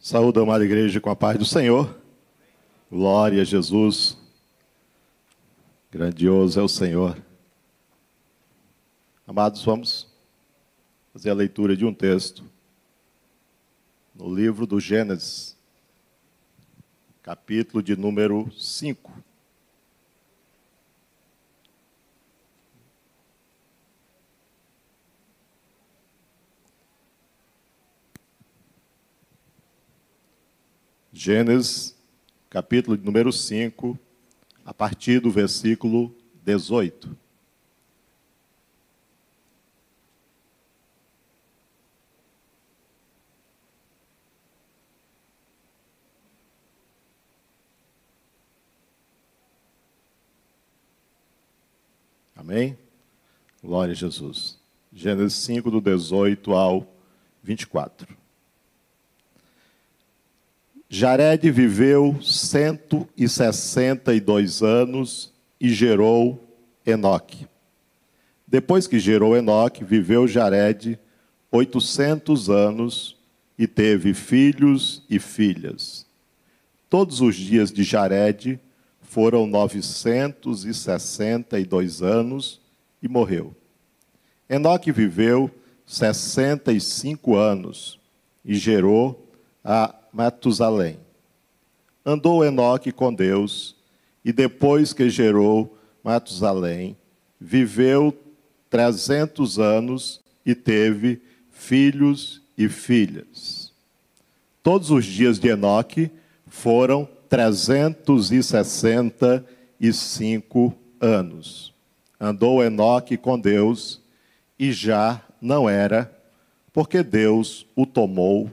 Saúde, amada igreja, com a paz do Senhor. Glória a Jesus. Grandioso é o Senhor. Amados, vamos fazer a leitura de um texto no livro do Gênesis, capítulo de número 5. Gênesis, capítulo número 5, a partir do versículo 18. Amém? Glória a Jesus. Gênesis 5, do 18 ao 24. Jared viveu 162 anos e gerou Enoque. Depois que gerou Enoque, viveu Jared 800 anos e teve filhos e filhas. Todos os dias de Jared foram 962 anos e morreu. Enoque viveu 65 anos e gerou a Matusalém. Andou Enoque com Deus, e depois que gerou Matusalém, viveu trezentos anos e teve filhos e filhas. Todos os dias de Enoque foram trezentos e sessenta e cinco anos. Andou Enoque com Deus e já não era, porque Deus o tomou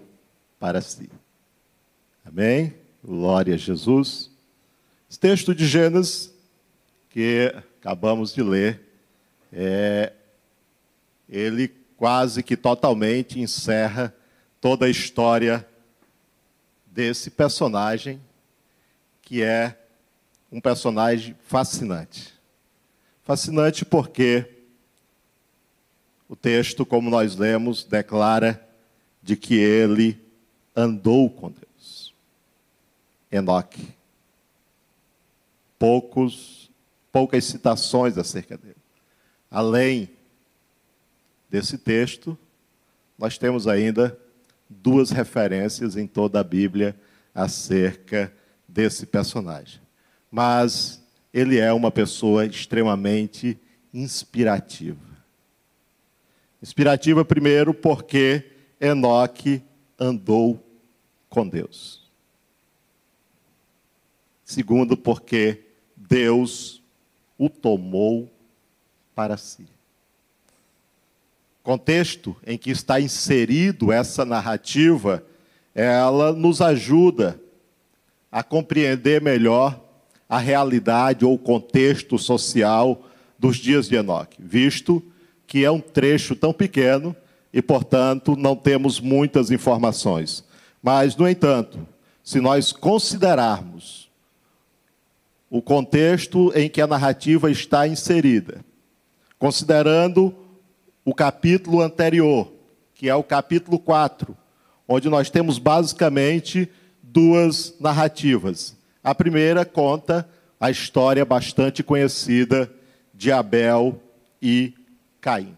para si. Amém? Glória a Jesus. Esse texto de Gênesis, que acabamos de ler, é, ele quase que totalmente encerra toda a história desse personagem, que é um personagem fascinante. Fascinante porque o texto, como nós lemos, declara de que ele andou com Deus. Enoque. Poucos, poucas citações acerca dele. Além desse texto, nós temos ainda duas referências em toda a Bíblia acerca desse personagem. Mas ele é uma pessoa extremamente inspirativa. Inspirativa, primeiro, porque Enoque andou com Deus. Segundo, porque Deus o tomou para si. Contexto em que está inserido essa narrativa, ela nos ajuda a compreender melhor a realidade ou o contexto social dos dias de Enoque, visto que é um trecho tão pequeno e, portanto, não temos muitas informações. Mas, no entanto, se nós considerarmos o contexto em que a narrativa está inserida, considerando o capítulo anterior, que é o capítulo 4, onde nós temos basicamente duas narrativas. A primeira conta a história bastante conhecida de Abel e Caim.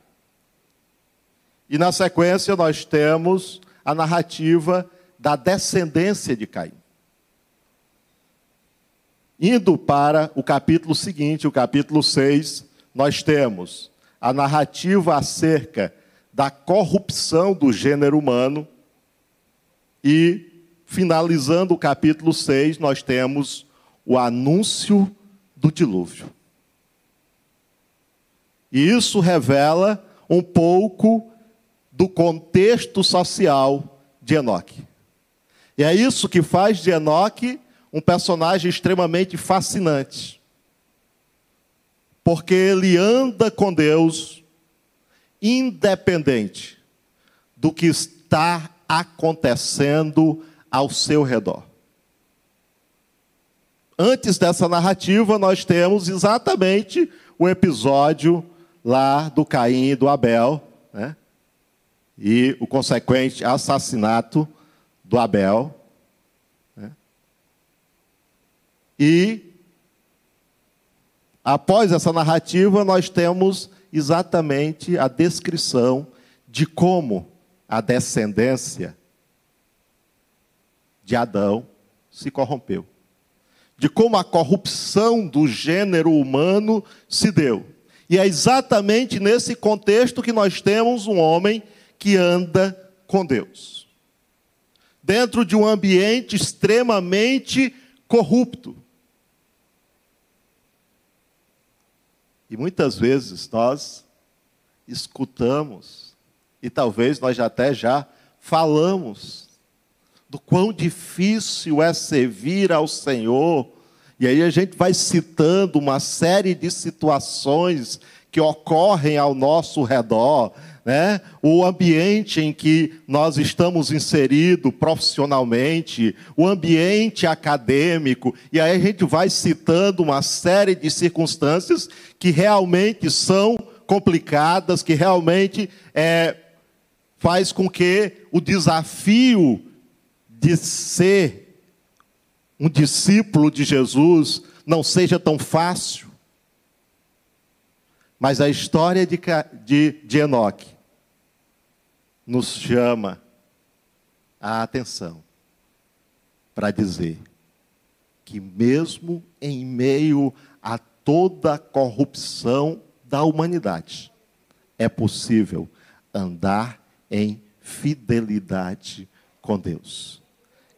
E na sequência nós temos a narrativa da descendência de Caim. Indo para o capítulo seguinte, o capítulo 6, nós temos a narrativa acerca da corrupção do gênero humano e, finalizando o capítulo 6, nós temos o anúncio do dilúvio. E isso revela um pouco do contexto social de Enoque. E é isso que faz de Enoque um personagem extremamente fascinante. Porque ele anda com Deus independente do que está acontecendo ao seu redor. Antes dessa narrativa, nós temos exatamente o episódio lá do Caim e do Abel, né? e o consequente assassinato do Abel. E após essa narrativa, nós temos exatamente a descrição de como a descendência de Adão se corrompeu. De como a corrupção do gênero humano se deu. E é exatamente nesse contexto que nós temos um homem que anda com Deus. Dentro de um ambiente extremamente corrupto. E muitas vezes nós escutamos, e talvez nós até já falamos do quão difícil é servir ao Senhor. E aí a gente vai citando uma série de situações que ocorrem ao nosso redor, né? o ambiente em que nós estamos inseridos profissionalmente, o ambiente acadêmico, e aí a gente vai citando uma série de circunstâncias que realmente são complicadas, que realmente é, faz com que o desafio de ser um discípulo de Jesus não seja tão fácil. Mas a história de, de, de Enoque nos chama a atenção para dizer que, mesmo em meio a toda a corrupção da humanidade, é possível andar em fidelidade com Deus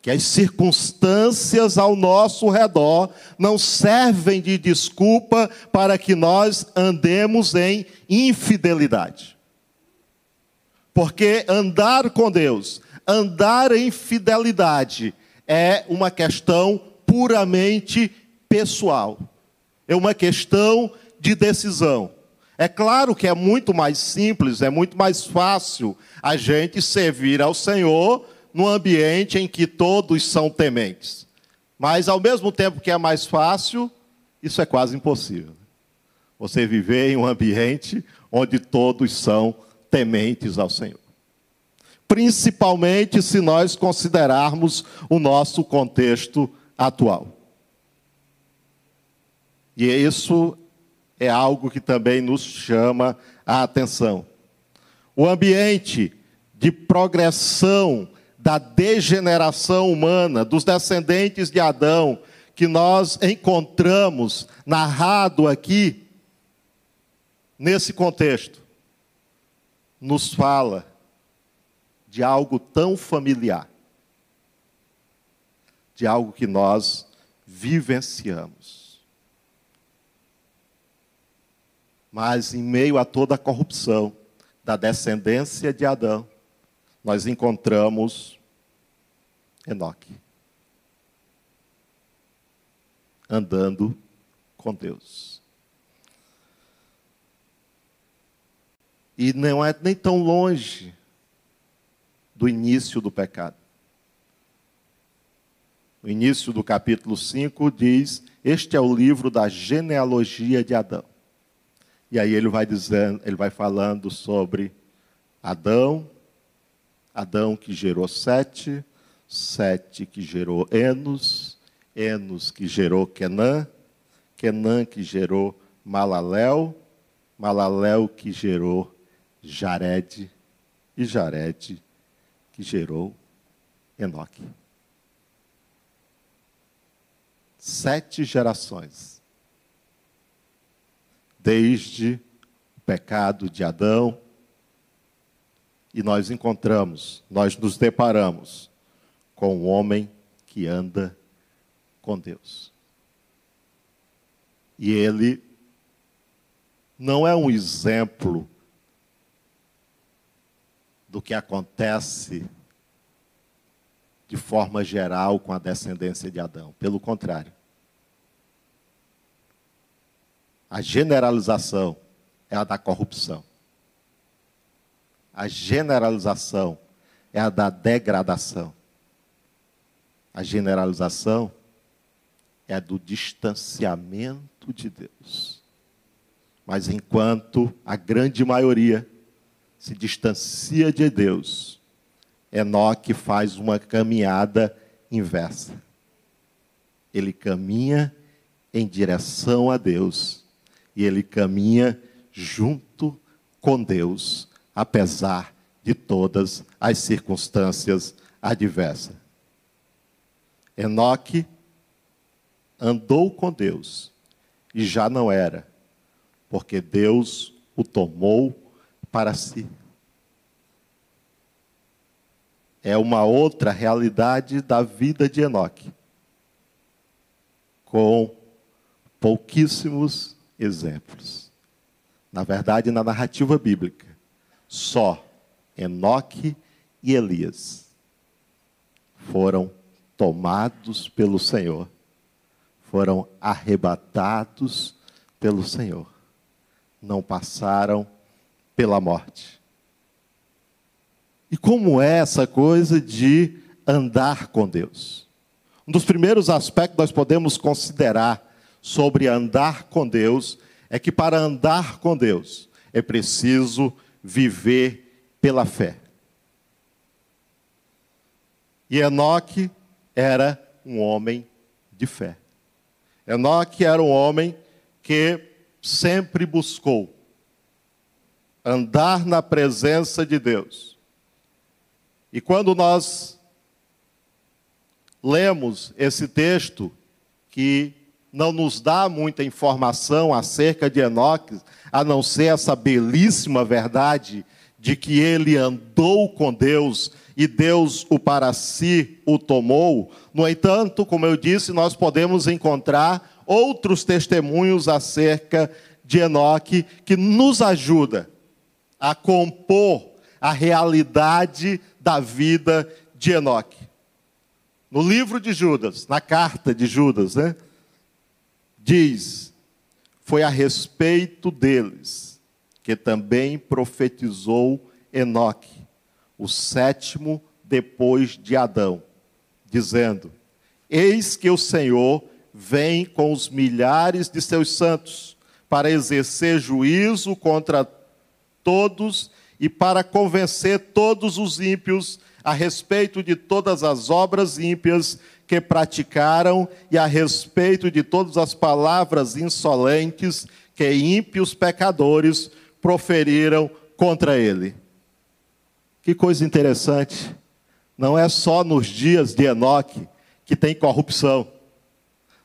que as circunstâncias ao nosso redor não servem de desculpa para que nós andemos em infidelidade. Porque andar com Deus, andar em fidelidade, é uma questão puramente pessoal, é uma questão de decisão. É claro que é muito mais simples, é muito mais fácil a gente servir ao Senhor num ambiente em que todos são tementes. Mas, ao mesmo tempo que é mais fácil, isso é quase impossível. Você viver em um ambiente onde todos são tementes ao Senhor. Principalmente se nós considerarmos o nosso contexto atual. E isso é algo que também nos chama a atenção. O ambiente de progressão da degeneração humana, dos descendentes de Adão, que nós encontramos narrado aqui, nesse contexto, nos fala de algo tão familiar, de algo que nós vivenciamos. Mas em meio a toda a corrupção da descendência de Adão, nós encontramos Enoque. Andando com Deus. E não é nem tão longe do início do pecado. No início do capítulo 5 diz: Este é o livro da genealogia de Adão. E aí ele vai dizendo, ele vai falando sobre Adão, Adão que gerou Sete, Sete que gerou Enos, Enos que gerou Kenã, Kenã que gerou Malaléu, Malaléu que gerou Jared, e Jared que gerou Enoque. Sete gerações. Desde o pecado de Adão, e nós encontramos, nós nos deparamos com o homem que anda com Deus. E ele não é um exemplo do que acontece de forma geral com a descendência de Adão. Pelo contrário. A generalização é a da corrupção. A generalização é a da degradação. A generalização é do distanciamento de Deus. Mas enquanto a grande maioria se distancia de Deus, Enoque faz uma caminhada inversa. ele caminha em direção a Deus e ele caminha junto com Deus, apesar de todas as circunstâncias adversas. Enoque andou com Deus e já não era, porque Deus o tomou para si. É uma outra realidade da vida de Enoque, com pouquíssimos exemplos. Na verdade, na narrativa bíblica, só Enoque e Elias foram tomados pelo Senhor, foram arrebatados pelo Senhor, não passaram pela morte. E como é essa coisa de andar com Deus? Um dos primeiros aspectos que nós podemos considerar sobre andar com Deus é que para andar com Deus é preciso viver pela fé. E Enoque era um homem de fé. Enoque era um homem que sempre buscou andar na presença de Deus. E quando nós lemos esse texto, que não nos dá muita informação acerca de Enoque, a não ser essa belíssima verdade de que ele andou com Deus e Deus o para si o tomou. No entanto, como eu disse, nós podemos encontrar outros testemunhos acerca de Enoque que nos ajuda a compor a realidade da vida de Enoque. No livro de Judas, na carta de Judas, né, diz: Foi a respeito deles que também profetizou Enoque, o sétimo depois de Adão, dizendo: Eis que o Senhor vem com os milhares de seus santos para exercer juízo contra todos e para convencer todos os ímpios a respeito de todas as obras ímpias que praticaram e a respeito de todas as palavras insolentes que ímpios pecadores proferiram contra ele. Que coisa interessante. Não é só nos dias de Enoque que tem corrupção.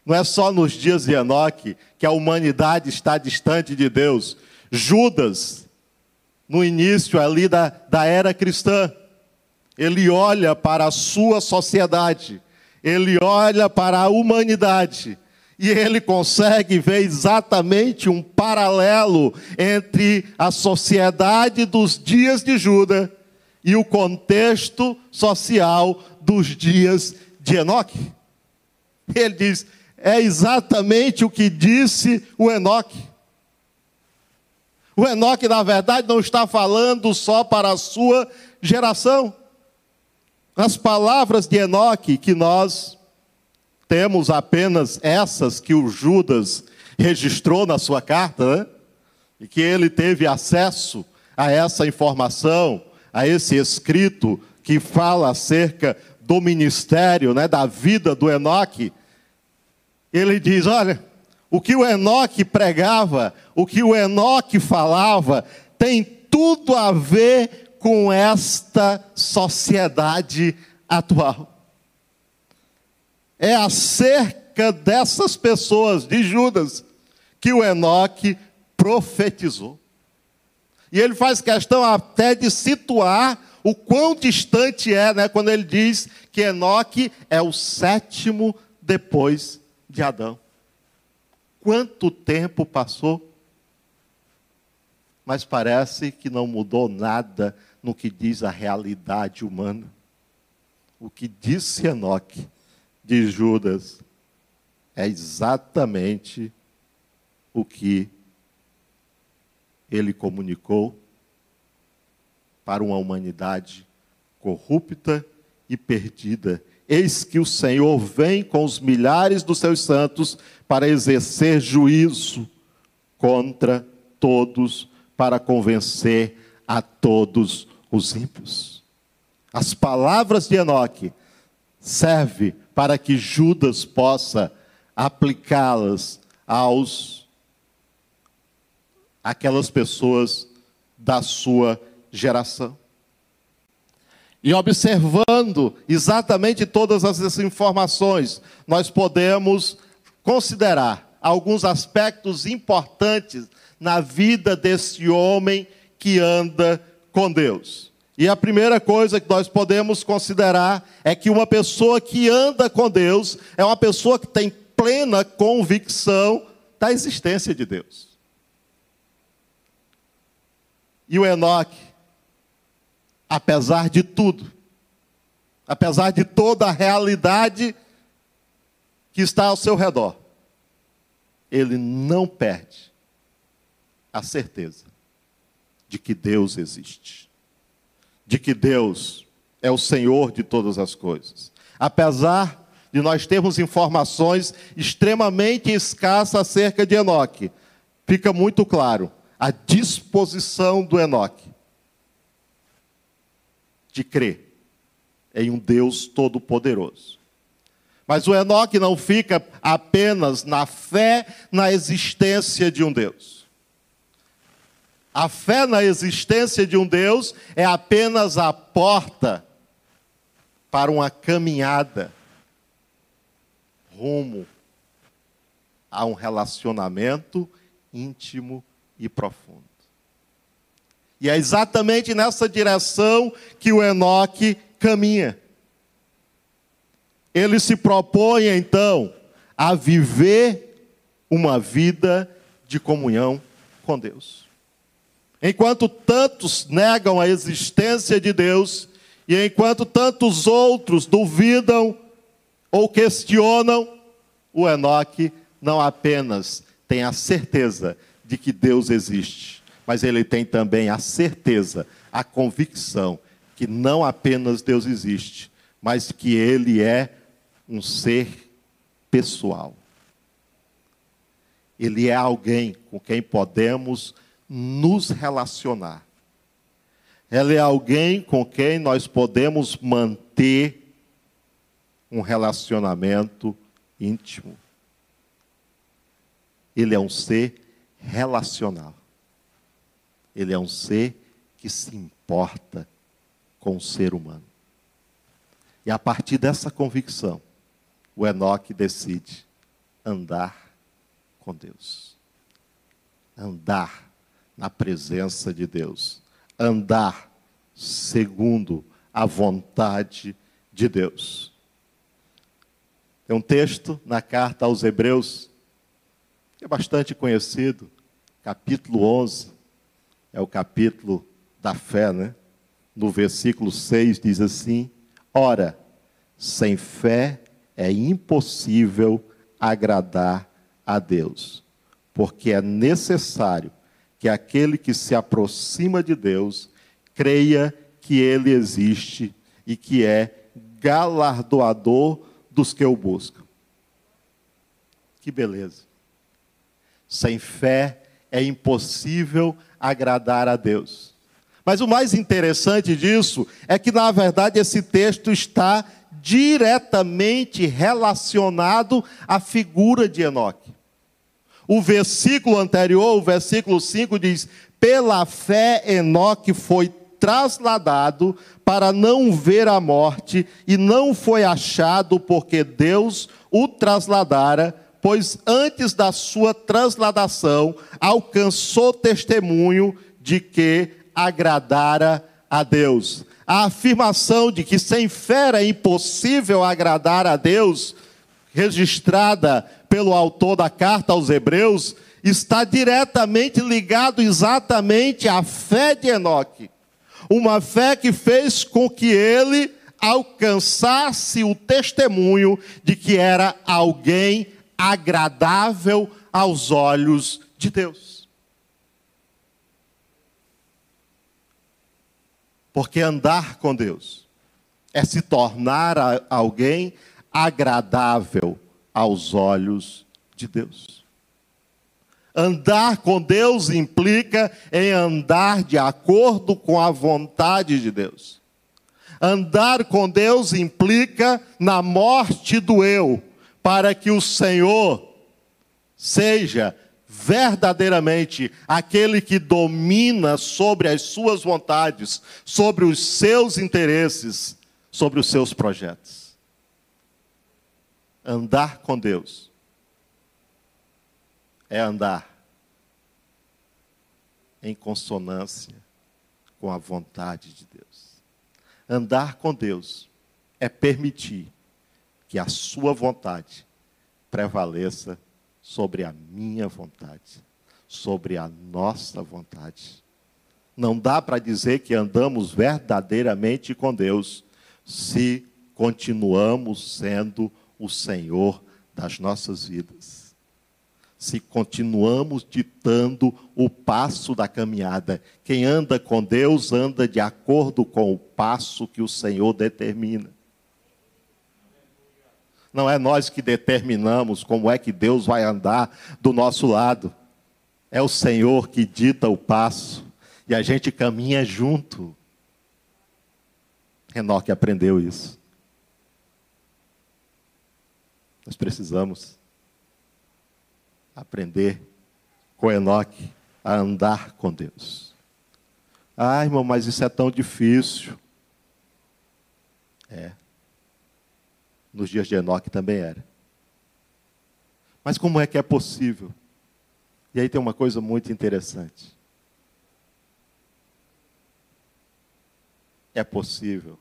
Não é só nos dias de Enoque que a humanidade está distante de Deus. Judas, no início ali da, da era cristã, ele olha para a sua sociedade ele olha para a humanidade e ele consegue ver exatamente um paralelo entre a sociedade dos dias de Judas e o contexto social dos dias de Enoque. Ele diz: é exatamente o que disse o Enoque. O Enoque, na verdade, não está falando só para a sua geração. As palavras de Enoque, que nós temos apenas essas que o Judas registrou na sua carta, né? e que ele teve acesso a essa informação, a esse escrito que fala acerca do ministério, né, da vida do Enoque. Ele diz: olha, o que o Enoque pregava, o que o Enoque falava, tem tudo a ver com esta sociedade atual. É acerca dessas pessoas, de Judas, que o Enoque profetizou. E ele faz questão até de situar o quão distante é, né, quando ele diz que Enoque é o sétimo depois de Adão. Quanto tempo passou? Mas parece que não mudou nada no que diz a realidade humana. O que disse Enoque de Judas é exatamente o que ele comunicou para uma humanidade corrupta e perdida. Eis que o Senhor vem com os milhares dos seus santos para exercer juízo contra todos, para convencer a todos os ímpios. As palavras de Enoque serve para que Judas possa aplicá-las aos aquelas pessoas da sua geração. E observando exatamente todas essas informações, nós podemos considerar alguns aspectos importantes na vida desse homem que anda com Deus. E a primeira coisa que nós podemos considerar é que uma pessoa que anda com Deus é uma pessoa que tem plena convicção da existência de Deus. E o Enoque, apesar de tudo, apesar de toda a realidade que está ao seu redor, ele não perde a certeza de que Deus existe, de que Deus é o Senhor de todas as coisas. Apesar de nós termos informações extremamente escassas acerca de Enoque, fica muito claro a disposição do Enoque de crer em um Deus todo-poderoso. Mas o Enoque não fica apenas na fé na existência de um Deus. A fé na existência de um Deus é apenas a porta para uma caminhada rumo a um relacionamento íntimo e profundo. E é exatamente nessa direção que o Enoque caminha. Ele se propõe então a viver uma vida de comunhão com Deus. Enquanto tantos negam a existência de Deus, e enquanto tantos outros duvidam ou questionam, o Enoque não apenas tem a certeza de que Deus existe, mas ele tem também a certeza, a convicção que não apenas Deus existe, mas que ele é um ser pessoal. Ele é alguém com quem podemos nos relacionar. Ele é alguém com quem nós podemos manter um relacionamento íntimo. Ele é um ser relacional. Ele é um ser que se importa com o ser humano. E a partir dessa convicção, o Enoque decide andar com Deus. Andar na presença de Deus. Andar segundo a vontade de Deus. Tem um texto na carta aos Hebreus, que é bastante conhecido, capítulo 11, é o capítulo da fé, né? No versículo 6 diz assim: Ora, sem fé é impossível agradar a Deus, porque é necessário que aquele que se aproxima de Deus creia que Ele existe e que é galardoador dos que o buscam. Que beleza. Sem fé é impossível agradar a Deus. Mas o mais interessante disso é que, na verdade, esse texto está diretamente relacionado à figura de Enoque. O versículo anterior, o versículo 5, diz: Pela fé Enoque foi trasladado para não ver a morte, e não foi achado porque Deus o trasladara, pois antes da sua transladação alcançou testemunho de que agradara a Deus. A afirmação de que sem fé é impossível agradar a Deus, registrada pelo autor da carta aos Hebreus, está diretamente ligado exatamente à fé de Enoque. Uma fé que fez com que ele alcançasse o testemunho de que era alguém agradável aos olhos de Deus. Porque andar com Deus é se tornar alguém agradável aos olhos de Deus. Andar com Deus implica em andar de acordo com a vontade de Deus. Andar com Deus implica na morte do eu, para que o Senhor seja verdadeiramente aquele que domina sobre as suas vontades, sobre os seus interesses, sobre os seus projetos. Andar com Deus é andar em consonância com a vontade de Deus. Andar com Deus é permitir que a sua vontade prevaleça sobre a minha vontade, sobre a nossa vontade. Não dá para dizer que andamos verdadeiramente com Deus se continuamos sendo o Senhor das nossas vidas. Se continuamos ditando o passo da caminhada. Quem anda com Deus anda de acordo com o passo que o Senhor determina. Não é nós que determinamos como é que Deus vai andar do nosso lado. É o Senhor que dita o passo e a gente caminha junto. Enoque aprendeu isso. Nós precisamos aprender com Enoque a andar com Deus. Ah, irmão, mas isso é tão difícil. É nos dias de Enoque também era. Mas como é que é possível? E aí tem uma coisa muito interessante. É possível,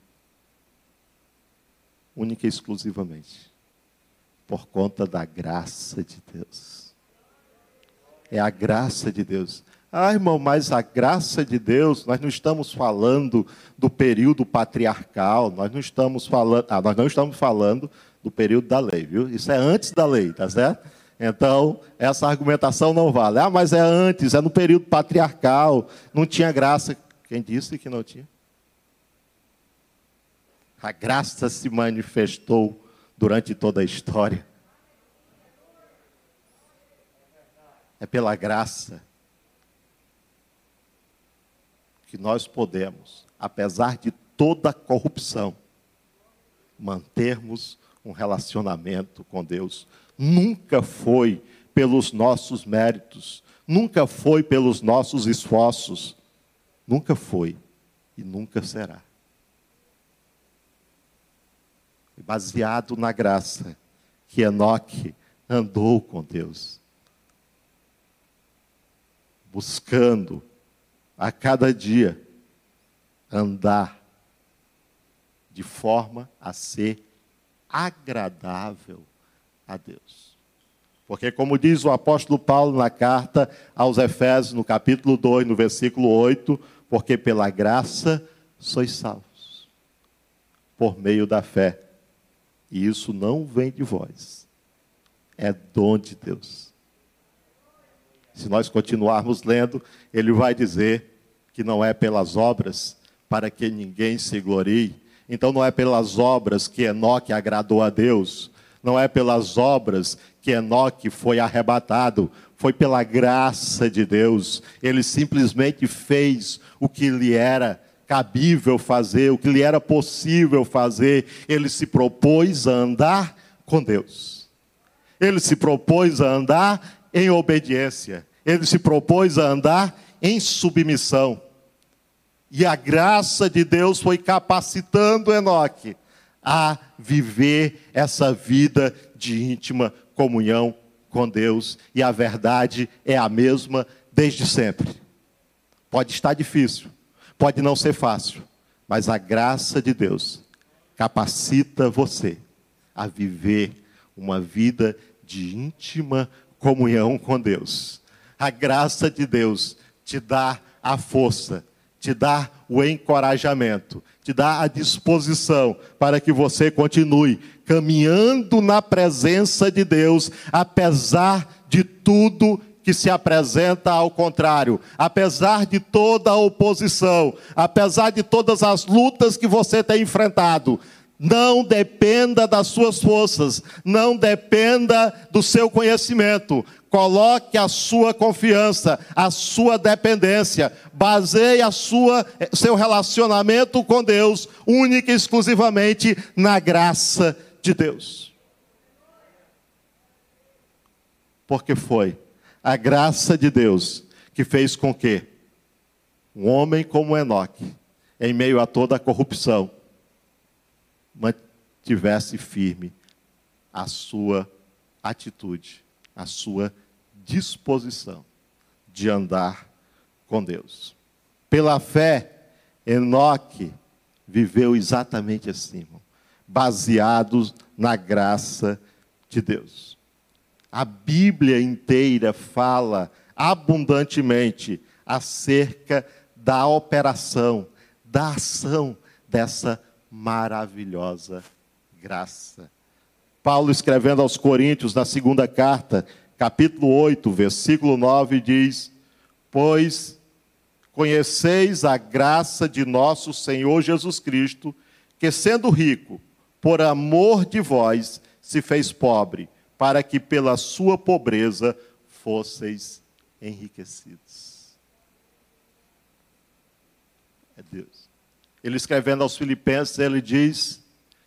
única e exclusivamente, por conta da graça de Deus. É a graça de Deus. Ah, irmão, mas a graça de Deus, nós não estamos falando do período patriarcal, nós não estamos falando, ah, nós não estamos falando do período da lei, viu? Isso é antes da lei, tá certo? Então, essa argumentação não vale. Ah, mas é antes, é no período patriarcal, não tinha graça. Quem disse que não tinha? A graça se manifestou durante toda a história. É pela graça que nós podemos, apesar de toda a corrupção, mantermos um relacionamento com Deus. Nunca foi pelos nossos méritos, nunca foi pelos nossos esforços, nunca foi e nunca será. Baseado na graça que Enoque andou com Deus, buscando a cada dia andar de forma a ser agradável a Deus. Porque, como diz o apóstolo Paulo na carta aos Efésios, no capítulo 2, no versículo 8, porque pela graça sois salvos, por meio da fé. E isso não vem de vós, é dom de Deus. Se nós continuarmos lendo, ele vai dizer que não é pelas obras, para que ninguém se glorie. Então não é pelas obras que Enoque agradou a Deus, não é pelas obras que Enoque foi arrebatado, foi pela graça de Deus. Ele simplesmente fez o que lhe era cabível fazer, o que lhe era possível fazer. Ele se propôs a andar com Deus. Ele se propôs a andar em obediência. Ele se propôs a andar em submissão. E a graça de Deus foi capacitando Enoque a viver essa vida de íntima comunhão com Deus. E a verdade é a mesma desde sempre. Pode estar difícil, pode não ser fácil, mas a graça de Deus capacita você a viver uma vida de íntima comunhão com Deus. A graça de Deus te dá a força, te dá o encorajamento, te dá a disposição para que você continue caminhando na presença de Deus, apesar de tudo que se apresenta ao contrário, apesar de toda a oposição, apesar de todas as lutas que você tem enfrentado. Não dependa das suas forças, não dependa do seu conhecimento. Coloque a sua confiança, a sua dependência, baseie a sua seu relacionamento com Deus única e exclusivamente na graça de Deus. Porque foi a graça de Deus que fez com que um homem como Enoque, em meio a toda a corrupção, mantivesse firme a sua atitude, a sua disposição de andar com Deus. Pela fé, Enoque viveu exatamente assim, baseado na graça de Deus. A Bíblia inteira fala abundantemente acerca da operação, da ação dessa maravilhosa graça. Paulo, escrevendo aos Coríntios, na segunda carta, capítulo 8, versículo 9, diz: Pois conheceis a graça de nosso Senhor Jesus Cristo, que sendo rico, por amor de vós, se fez pobre, para que pela sua pobreza fosseis enriquecidos. É Deus. Ele escrevendo aos Filipenses, ele diz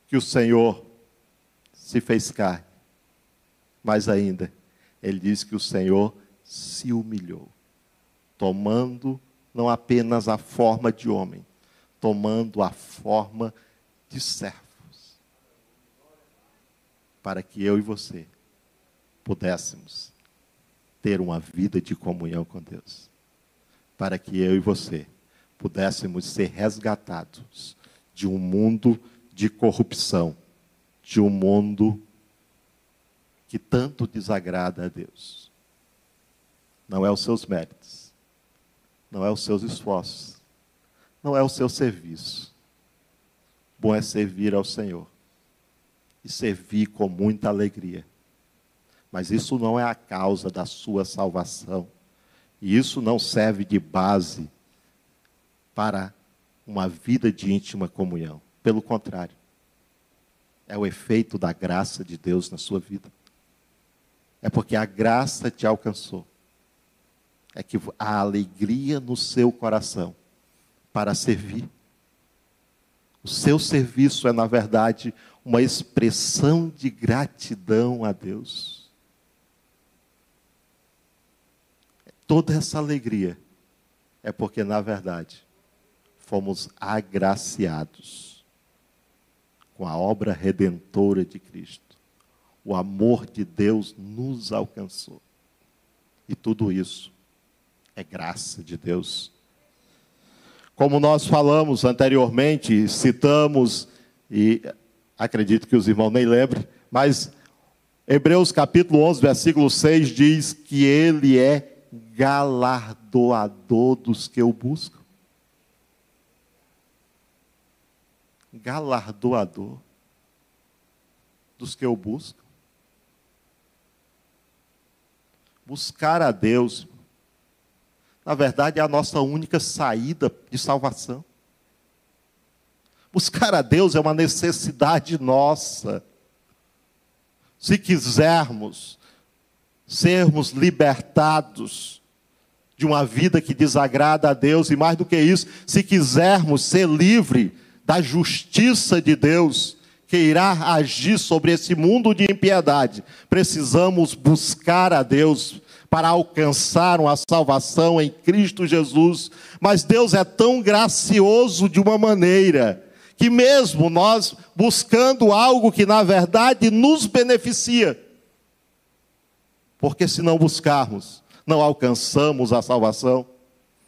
que o Senhor se fez carne, mas ainda, ele diz que o Senhor se humilhou, tomando não apenas a forma de homem, tomando a forma de servos, para que eu e você pudéssemos ter uma vida de comunhão com Deus, para que eu e você pudéssemos ser resgatados de um mundo de corrupção, de um mundo que tanto desagrada a Deus. Não é os seus méritos, não é os seus esforços, não é o seu serviço. Bom é servir ao Senhor e servir com muita alegria. Mas isso não é a causa da sua salvação. E isso não serve de base para uma vida de íntima comunhão. Pelo contrário, é o efeito da graça de Deus na sua vida. É porque a graça te alcançou. É que a alegria no seu coração para servir. O seu serviço é, na verdade, uma expressão de gratidão a Deus. Toda essa alegria é porque, na verdade, fomos agraciados com a obra redentora de Cristo. O amor de Deus nos alcançou. E tudo isso é graça de Deus. Como nós falamos anteriormente, citamos, e acredito que os irmãos nem lembrem, mas Hebreus capítulo 11, versículo 6 diz que ele é galardoador dos que o buscam. galardoador dos que o buscam. Buscar a Deus, na verdade, é a nossa única saída de salvação. Buscar a Deus é uma necessidade nossa. Se quisermos sermos libertados de uma vida que desagrada a Deus, e mais do que isso, se quisermos ser livres da justiça de Deus que irá agir sobre esse mundo de impiedade, precisamos buscar a Deus para alcançar uma salvação em Cristo Jesus. Mas Deus é tão gracioso de uma maneira que, mesmo nós buscando algo que na verdade nos beneficia, porque se não buscarmos, não alcançamos a salvação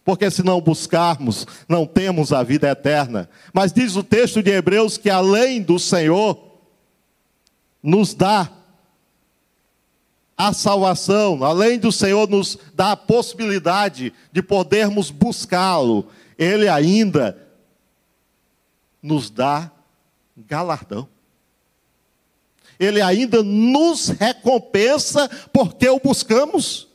porque se não buscarmos, não temos a vida eterna. Mas diz o texto de Hebreus que além do Senhor, nos dá a salvação, além do Senhor nos dá a possibilidade de podermos buscá-lo, Ele ainda nos dá galardão. Ele ainda nos recompensa porque o buscamos.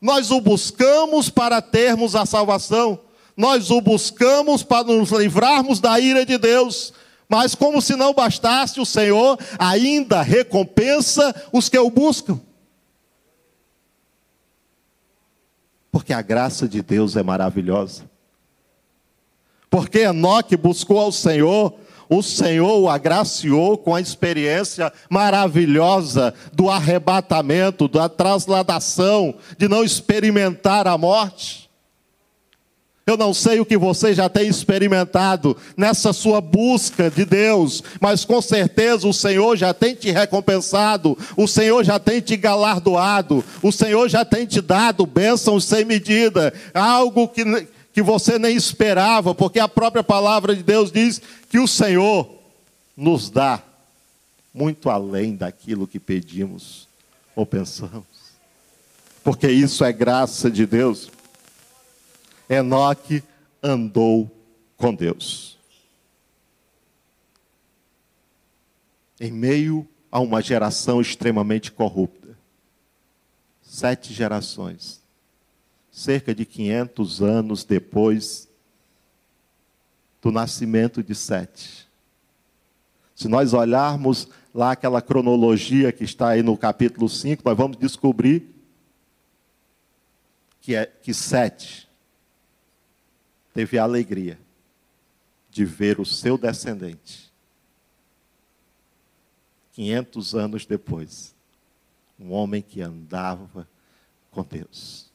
Nós o buscamos para termos a salvação. nós o buscamos para nos livrarmos da ira de Deus. Mas, como se não bastasse, o Senhor ainda recompensa os que o buscam. Porque a graça de Deus é maravilhosa. Porque Enoque buscou ao Senhor, o Senhor o agraciou com a experiência maravilhosa do arrebatamento, da trasladação, de não experimentar a morte. Eu não sei o que você já tem experimentado nessa sua busca de Deus, mas com certeza o Senhor já tem te recompensado, o Senhor já tem te galardoado, o Senhor já tem te dado bênçãos sem medida, algo que que você nem esperava, porque a própria palavra de Deus diz que o Senhor nos dá muito além daquilo que pedimos ou pensamos. Porque isso é graça de Deus. Enoque andou com Deus. Em meio a uma geração extremamente corrupta. Sete gerações cerca de 500 anos depois do nascimento de Sete. Se nós olharmos lá aquela cronologia que está aí no capítulo 5, nós vamos descobrir que, é, que Sete teve a alegria de ver o seu descendente. 500 anos depois, um homem que andava com Deus.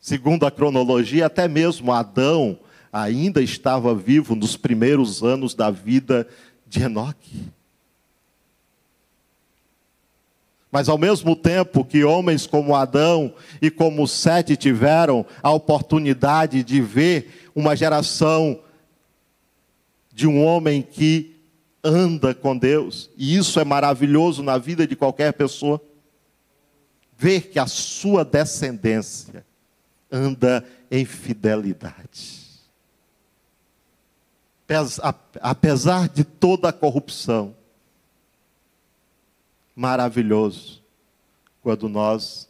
Segundo a cronologia, até mesmo Adão ainda estava vivo nos primeiros anos da vida de Enoque. Mas ao mesmo tempo que homens como Adão e como Sete tiveram a oportunidade de ver uma geração de um homem que anda com Deus, e isso é maravilhoso na vida de qualquer pessoa, ver que a sua descendência anda em fidelidade. Apesar de toda a corrupção, maravilhoso quando nós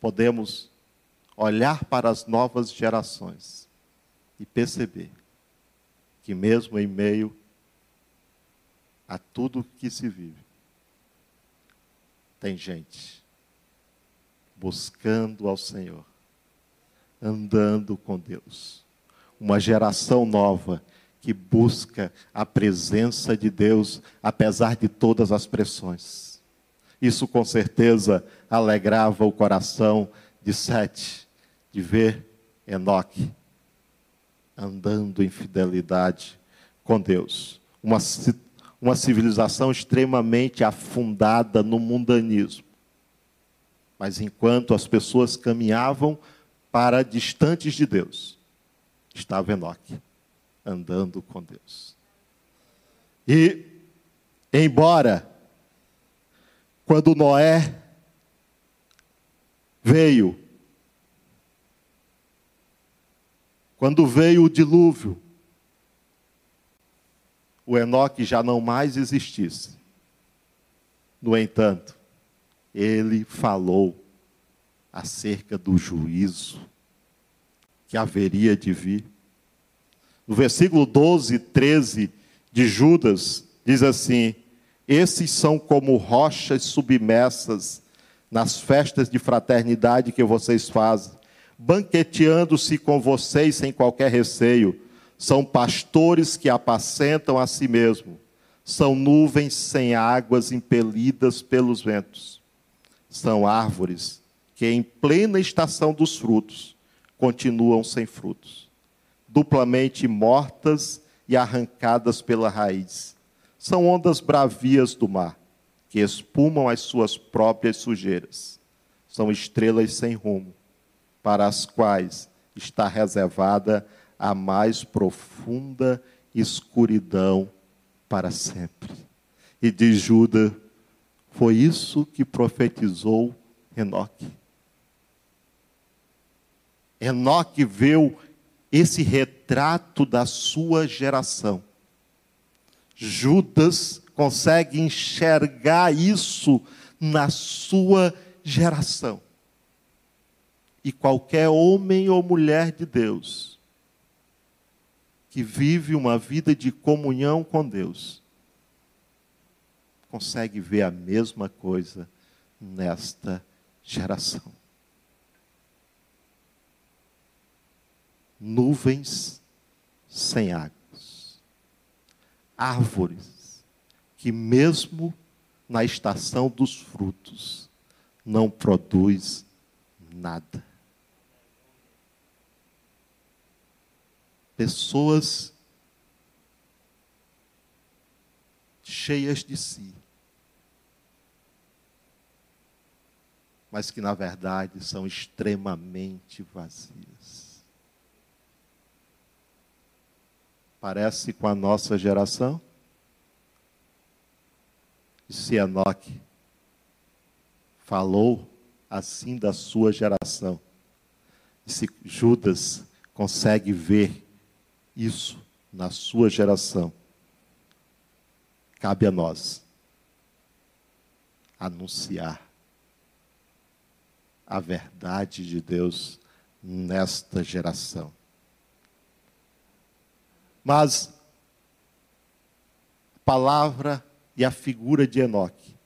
podemos olhar para as novas gerações e perceber que, mesmo em meio a tudo que se vive, tem gente buscando ao Senhor andando com Deus. Uma geração nova que busca a presença de Deus, apesar de todas as pressões. Isso com certeza alegrava o coração de Sete, de ver Enoque andando em fidelidade com Deus. Uma, uma civilização extremamente afundada no mundanismo. Mas enquanto as pessoas caminhavam para distantes de Deus, estava Enoque, andando com Deus. E, embora, quando Noé veio, quando veio o dilúvio, o Enoque já não mais existisse. No entanto, ele falou acerca do juízo que haveria de vir. No versículo 12, 13 de Judas, diz assim: Esses são como rochas submersas nas festas de fraternidade que vocês fazem, banqueteando-se com vocês sem qualquer receio. São pastores que apacentam a si mesmo. São nuvens sem águas impelidas pelos ventos. São árvores que em plena estação dos frutos continuam sem frutos, duplamente mortas e arrancadas pela raiz. São ondas bravias do mar, que espumam as suas próprias sujeiras. São estrelas sem rumo, para as quais está reservada a mais profunda escuridão para sempre. E diz Judas: foi isso que profetizou Enoque. Enoque viu esse retrato da sua geração. Judas consegue enxergar isso na sua geração. E qualquer homem ou mulher de Deus que vive uma vida de comunhão com Deus, consegue ver a mesma coisa nesta geração. Nuvens sem águas, árvores que, mesmo na estação dos frutos, não produz nada. Pessoas cheias de si, mas que na verdade são extremamente vazias. Parece com a nossa geração? E se Enoque falou assim da sua geração, e se Judas consegue ver isso na sua geração, cabe a nós anunciar a verdade de Deus nesta geração. Mas a palavra e a figura de Enoque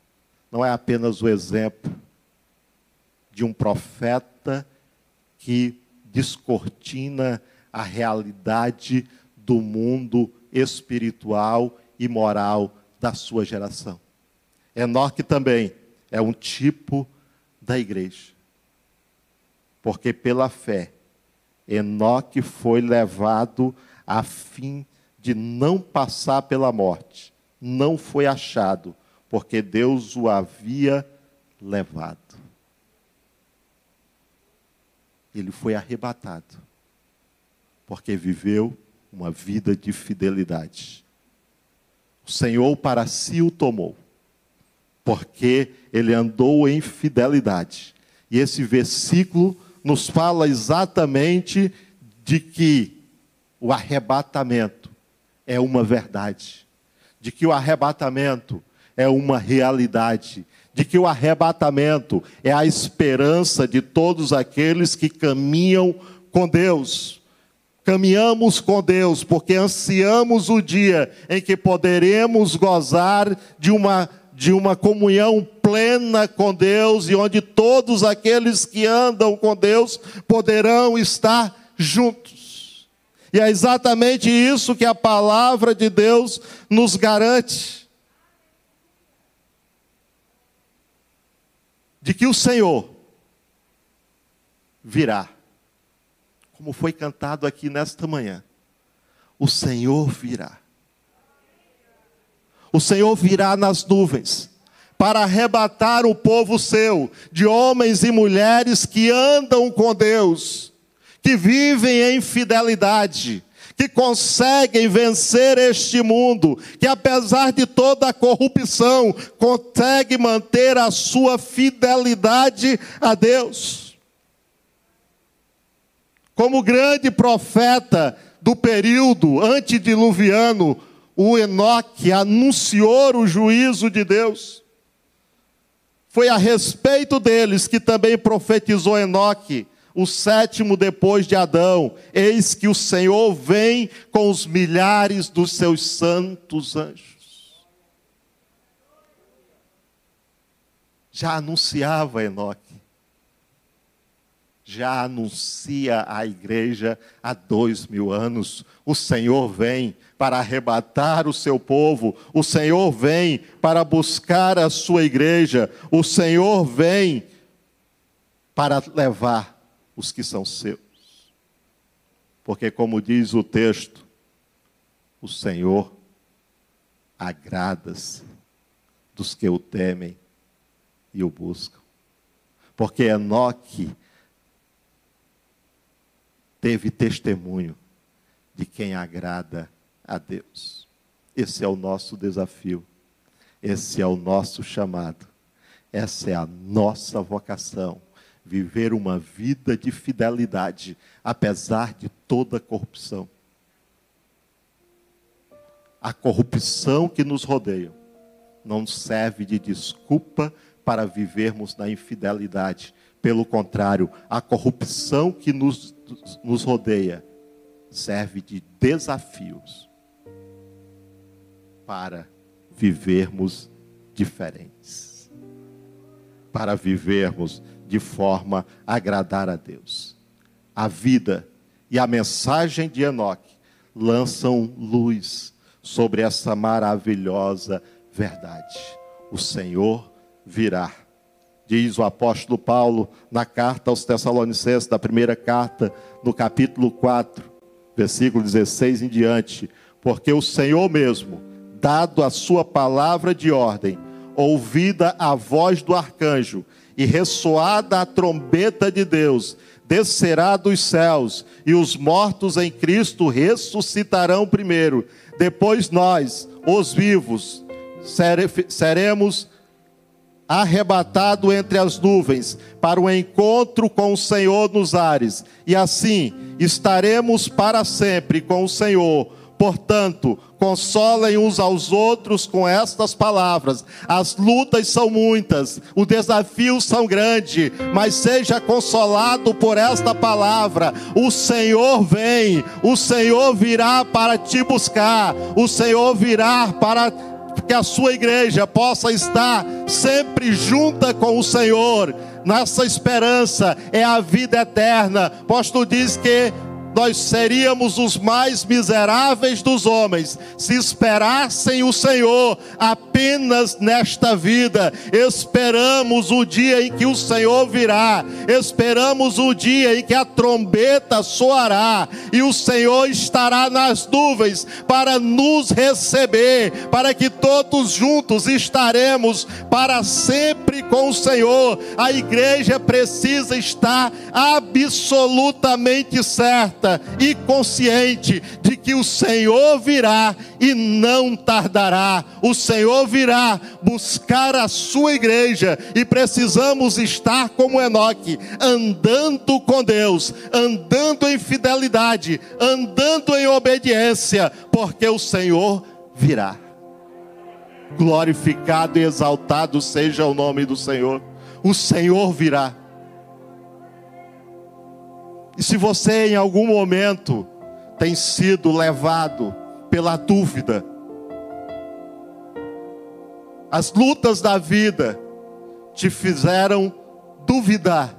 não é apenas o exemplo de um profeta que descortina a realidade do mundo espiritual e moral da sua geração. Enoque também é um tipo da igreja. Porque pela fé, Enoque foi levado a fim de não passar pela morte. Não foi achado, porque Deus o havia levado. Ele foi arrebatado, porque viveu uma vida de fidelidade. O Senhor para si o tomou, porque ele andou em fidelidade. E esse versículo nos fala exatamente de que o arrebatamento é uma verdade, de que o arrebatamento é uma realidade, de que o arrebatamento é a esperança de todos aqueles que caminham com Deus. Caminhamos com Deus porque ansiamos o dia em que poderemos gozar de uma de uma comunhão plena com Deus e onde todos aqueles que andam com Deus poderão estar juntos. E é exatamente isso que a palavra de Deus nos garante. De que o Senhor virá, como foi cantado aqui nesta manhã. O Senhor virá o Senhor virá nas nuvens para arrebatar o povo seu, de homens e mulheres que andam com Deus, que vivem em fidelidade, que conseguem vencer este mundo, que apesar de toda a corrupção, consegue manter a sua fidelidade a Deus. Como grande profeta do período antediluviano, o Enoque anunciou o juízo de Deus. Foi a respeito deles que também profetizou Enoque, o sétimo depois de Adão: Eis que o Senhor vem com os milhares dos seus santos anjos. Já anunciava Enoque já anuncia à igreja há dois mil anos. O Senhor vem para arrebatar o seu povo, o Senhor vem para buscar a sua igreja, o Senhor vem para levar os que são seus. Porque, como diz o texto, o Senhor agrada-se dos que o temem e o buscam. Porque Enoque teve testemunho de quem agrada a Deus. Esse é o nosso desafio, esse é o nosso chamado, essa é a nossa vocação. Viver uma vida de fidelidade, apesar de toda a corrupção. A corrupção que nos rodeia não serve de desculpa para vivermos na infidelidade. Pelo contrário, a corrupção que nos nos rodeia serve de desafios para vivermos diferentes, para vivermos de forma a agradar a Deus. A vida e a mensagem de Enoque lançam luz sobre essa maravilhosa verdade. O Senhor virá. Diz o apóstolo Paulo na carta aos Tessalonicenses, da primeira carta, no capítulo 4, versículo 16 em diante. Porque o Senhor mesmo, dado a sua palavra de ordem, ouvida a voz do arcanjo e ressoada a trombeta de Deus, descerá dos céus, e os mortos em Cristo ressuscitarão primeiro. Depois nós, os vivos, seremos arrebatados entre as nuvens para o encontro com o Senhor nos ares, e assim estaremos para sempre com o Senhor. Portanto, consolem uns aos outros com estas palavras. As lutas são muitas, os desafios são grandes, mas seja consolado por esta palavra. O Senhor vem, o Senhor virá para te buscar, o Senhor virá para que a sua igreja possa estar sempre junta com o Senhor. Nossa esperança é a vida eterna. Apóstolo diz que nós seríamos os mais miseráveis dos homens se esperassem o Senhor apenas nesta vida. Esperamos o dia em que o Senhor virá, esperamos o dia em que a trombeta soará e o Senhor estará nas nuvens para nos receber, para que todos juntos estaremos para sempre com o Senhor. A igreja precisa estar absolutamente certa certa e consciente de que o Senhor virá e não tardará. O Senhor virá buscar a sua igreja e precisamos estar como Enoque, andando com Deus, andando em fidelidade, andando em obediência, porque o Senhor virá. Glorificado e exaltado seja o nome do Senhor. O Senhor virá. E se você em algum momento tem sido levado pela dúvida, as lutas da vida te fizeram duvidar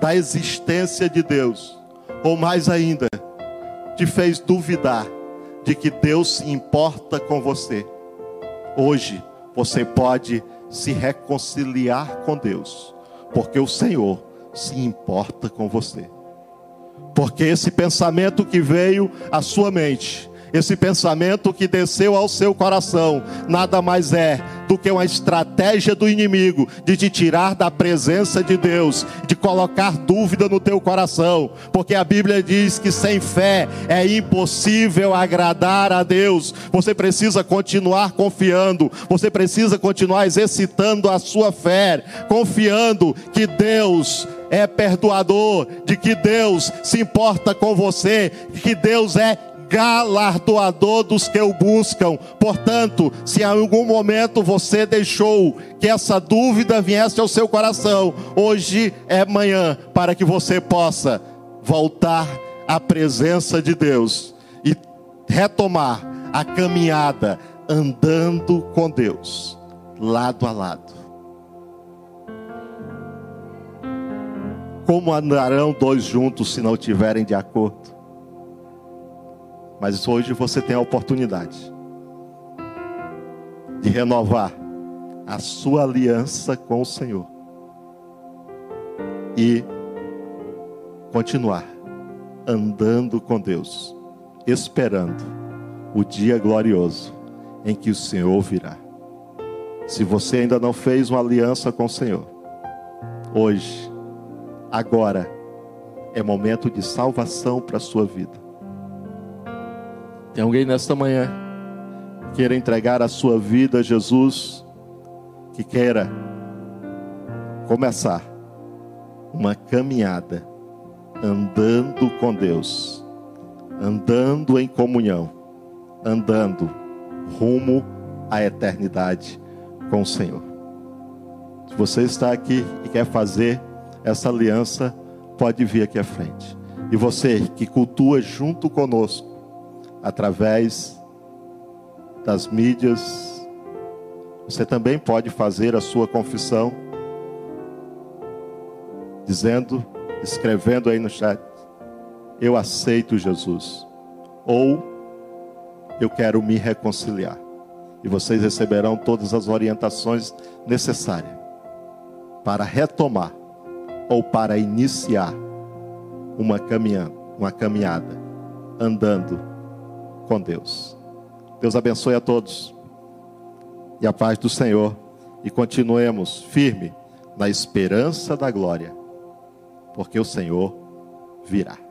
da existência de Deus, ou mais ainda, te fez duvidar de que Deus se importa com você. Hoje você pode se reconciliar com Deus, porque o Senhor se importa com você. Porque esse pensamento que veio à sua mente, esse pensamento que desceu ao seu coração, nada mais é do que uma estratégia do inimigo de te tirar da presença de Deus, de colocar dúvida no teu coração, porque a Bíblia diz que sem fé é impossível agradar a Deus. Você precisa continuar confiando, você precisa continuar exercitando a sua fé, confiando que Deus é perdoador, de que Deus se importa com você, que Deus é galardoador dos que o buscam. Portanto, se em algum momento você deixou que essa dúvida viesse ao seu coração, hoje é manhã para que você possa voltar à presença de Deus e retomar a caminhada andando com Deus, lado a lado. Como andarão dois juntos se não tiverem de acordo? Mas hoje você tem a oportunidade de renovar a sua aliança com o Senhor e continuar andando com Deus, esperando o dia glorioso em que o Senhor virá. Se você ainda não fez uma aliança com o Senhor, hoje, agora, é momento de salvação para a sua vida. Tem alguém nesta manhã que queira entregar a sua vida a Jesus, que queira começar uma caminhada andando com Deus, andando em comunhão, andando rumo à eternidade com o Senhor. Se você está aqui e quer fazer essa aliança, pode vir aqui à frente. E você que cultua junto conosco, através das mídias, você também pode fazer a sua confissão, dizendo, escrevendo aí no chat: Eu aceito Jesus. Ou eu quero me reconciliar. E vocês receberão todas as orientações necessárias para retomar ou para iniciar uma caminhada, uma caminhada andando com Deus. Deus abençoe a todos. E a paz do Senhor e continuemos firme na esperança da glória, porque o Senhor virá.